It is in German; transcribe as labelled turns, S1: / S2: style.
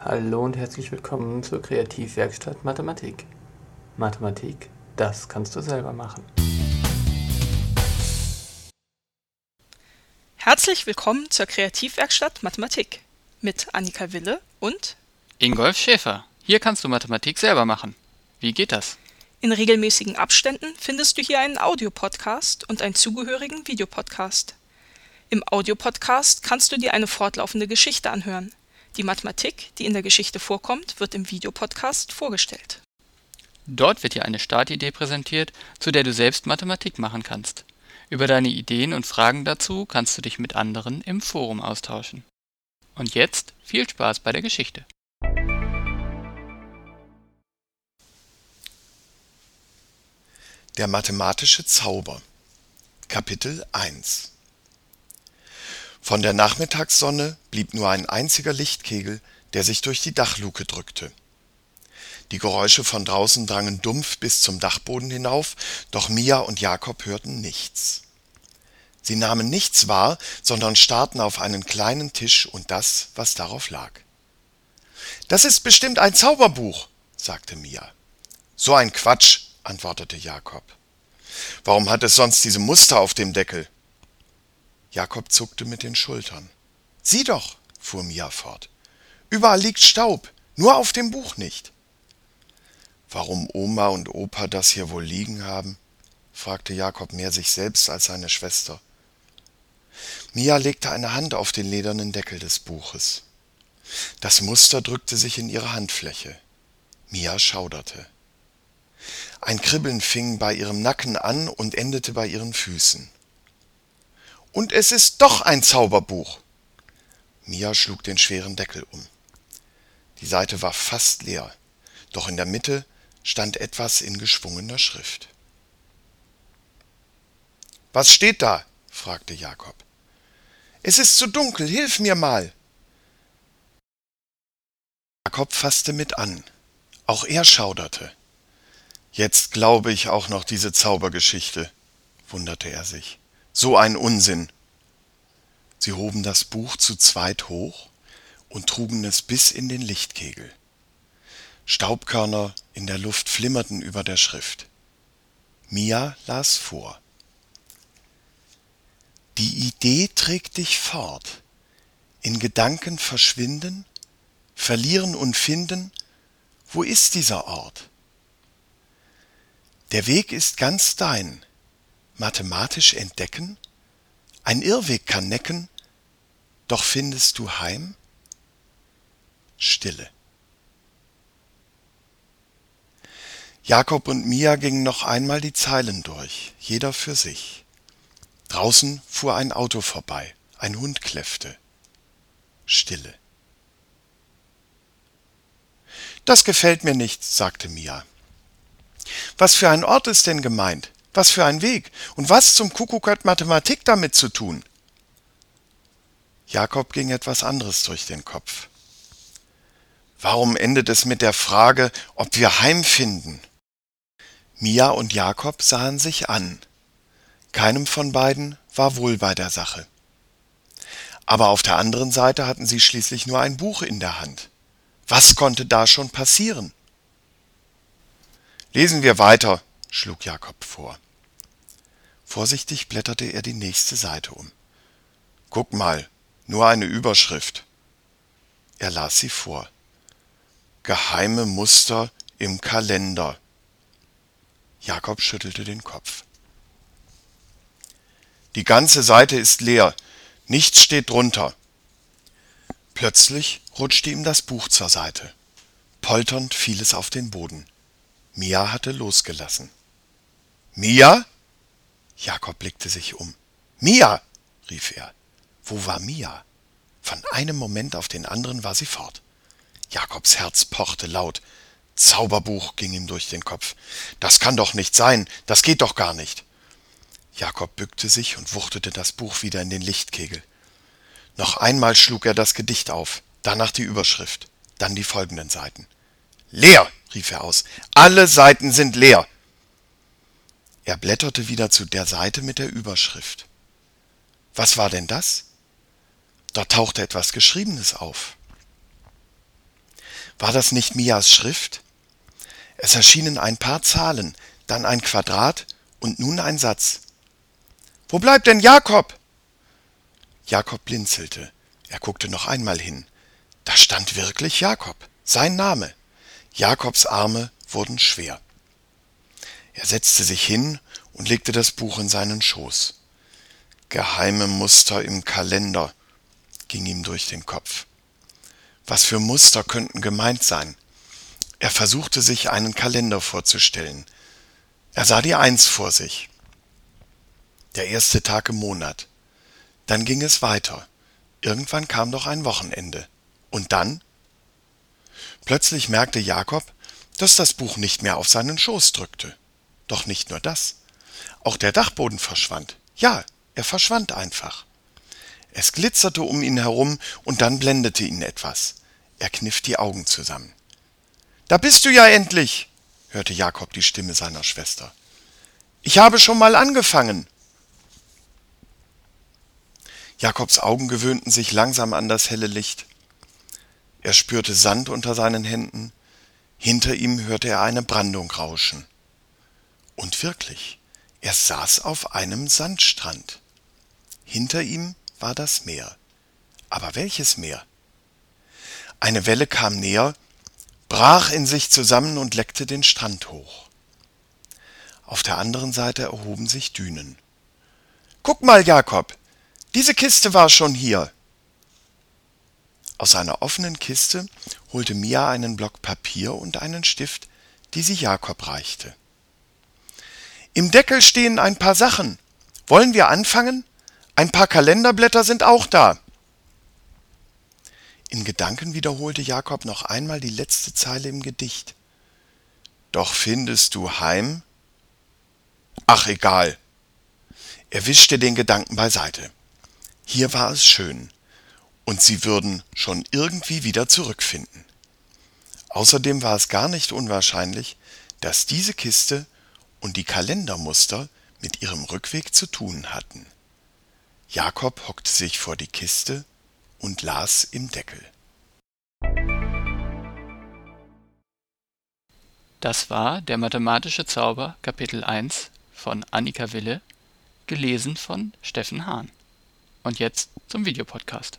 S1: Hallo und herzlich willkommen zur Kreativwerkstatt Mathematik. Mathematik, das kannst du selber machen.
S2: Herzlich willkommen zur Kreativwerkstatt Mathematik mit Annika Wille und
S3: Ingolf Schäfer. Hier kannst du Mathematik selber machen. Wie geht das?
S2: in regelmäßigen Abständen findest du hier einen Audiopodcast und einen zugehörigen Videopodcast. Im Audiopodcast kannst du dir eine fortlaufende Geschichte anhören. Die Mathematik, die in der Geschichte vorkommt, wird im Videopodcast vorgestellt.
S3: Dort wird dir eine Startidee präsentiert, zu der du selbst Mathematik machen kannst. Über deine Ideen und Fragen dazu kannst du dich mit anderen im Forum austauschen. Und jetzt viel Spaß bei der Geschichte.
S4: Der mathematische Zauber Kapitel 1 Von der Nachmittagssonne blieb nur ein einziger Lichtkegel, der sich durch die Dachluke drückte. Die Geräusche von draußen drangen dumpf bis zum Dachboden hinauf, doch Mia und Jakob hörten nichts. Sie nahmen nichts wahr, sondern starrten auf einen kleinen Tisch und das, was darauf lag. Das ist bestimmt ein Zauberbuch, sagte Mia. So ein Quatsch, antwortete Jakob. Warum hat es sonst diese Muster auf dem Deckel? Jakob zuckte mit den Schultern. Sieh doch, fuhr Mia fort. Überall liegt Staub, nur auf dem Buch nicht. Warum Oma und Opa das hier wohl liegen haben? fragte Jakob mehr sich selbst als seine Schwester. Mia legte eine Hand auf den ledernen Deckel des Buches. Das Muster drückte sich in ihre Handfläche. Mia schauderte. Ein Kribbeln fing bei ihrem Nacken an und endete bei ihren Füßen. Und es ist doch ein Zauberbuch. Mia schlug den schweren Deckel um. Die Seite war fast leer, doch in der Mitte stand etwas in geschwungener Schrift. Was steht da? fragte Jakob. Es ist zu dunkel, hilf mir mal. Jakob fasste mit an. Auch er schauderte. Jetzt glaube ich auch noch diese Zaubergeschichte, wunderte er sich. So ein Unsinn. Sie hoben das Buch zu zweit hoch und trugen es bis in den Lichtkegel. Staubkörner in der Luft flimmerten über der Schrift. Mia las vor. Die Idee trägt dich fort, in Gedanken verschwinden, verlieren und finden, wo ist dieser Ort? Der Weg ist ganz dein. Mathematisch entdecken? Ein Irrweg kann necken, doch findest du heim? Stille. Jakob und Mia gingen noch einmal die Zeilen durch, jeder für sich. Draußen fuhr ein Auto vorbei, ein Hund kläffte. Stille. Das gefällt mir nicht, sagte Mia. Was für ein Ort ist denn gemeint? Was für ein Weg? Und was zum Kuckuck hat Mathematik damit zu tun? Jakob ging etwas anderes durch den Kopf. Warum endet es mit der Frage, ob wir heimfinden? Mia und Jakob sahen sich an. Keinem von beiden war wohl bei der Sache. Aber auf der anderen Seite hatten sie schließlich nur ein Buch in der Hand. Was konnte da schon passieren? Lesen wir weiter, schlug Jakob vor. Vorsichtig blätterte er die nächste Seite um. Guck mal, nur eine Überschrift. Er las sie vor. Geheime Muster im Kalender. Jakob schüttelte den Kopf. Die ganze Seite ist leer, nichts steht drunter. Plötzlich rutschte ihm das Buch zur Seite. Polternd fiel es auf den Boden. Mia hatte losgelassen. Mia? Jakob blickte sich um. Mia! rief er. Wo war Mia? Von einem Moment auf den anderen war sie fort. Jakobs Herz pochte laut. Zauberbuch ging ihm durch den Kopf. Das kann doch nicht sein, das geht doch gar nicht. Jakob bückte sich und wuchtete das Buch wieder in den Lichtkegel. Noch einmal schlug er das Gedicht auf, danach die Überschrift, dann die folgenden Seiten. Leer! rief er aus. Alle Seiten sind leer. Er blätterte wieder zu der Seite mit der Überschrift. Was war denn das? Dort tauchte etwas Geschriebenes auf. War das nicht Mias Schrift? Es erschienen ein paar Zahlen, dann ein Quadrat und nun ein Satz. Wo bleibt denn Jakob? Jakob blinzelte. Er guckte noch einmal hin. Da stand wirklich Jakob, sein Name. Jakobs Arme wurden schwer. Er setzte sich hin und legte das Buch in seinen Schoß. Geheime Muster im Kalender ging ihm durch den Kopf. Was für Muster könnten gemeint sein? Er versuchte sich einen Kalender vorzustellen. Er sah die Eins vor sich. Der erste Tag im Monat. Dann ging es weiter. Irgendwann kam doch ein Wochenende. Und dann? Plötzlich merkte Jakob, dass das Buch nicht mehr auf seinen Schoß drückte. Doch nicht nur das. Auch der Dachboden verschwand. Ja, er verschwand einfach. Es glitzerte um ihn herum und dann blendete ihn etwas. Er kniff die Augen zusammen. Da bist du ja endlich, hörte Jakob die Stimme seiner Schwester. Ich habe schon mal angefangen. Jakobs Augen gewöhnten sich langsam an das helle Licht. Er spürte Sand unter seinen Händen, hinter ihm hörte er eine Brandung rauschen. Und wirklich, er saß auf einem Sandstrand. Hinter ihm war das Meer. Aber welches Meer? Eine Welle kam näher brach in sich zusammen und leckte den Strand hoch. Auf der anderen Seite erhoben sich Dünen. Guck mal, Jakob, diese Kiste war schon hier. Aus einer offenen Kiste holte Mia einen Block Papier und einen Stift, die sie Jakob reichte. Im Deckel stehen ein paar Sachen. Wollen wir anfangen? Ein paar Kalenderblätter sind auch da. In Gedanken wiederholte Jakob noch einmal die letzte Zeile im Gedicht. Doch findest du heim? Ach egal. Er wischte den Gedanken beiseite. Hier war es schön, und sie würden schon irgendwie wieder zurückfinden. Außerdem war es gar nicht unwahrscheinlich, dass diese Kiste und die Kalendermuster mit ihrem Rückweg zu tun hatten. Jakob hockte sich vor die Kiste und las im Deckel.
S3: Das war der mathematische Zauber Kapitel 1 von Annika Wille, gelesen von Steffen Hahn. Und jetzt zum Videopodcast.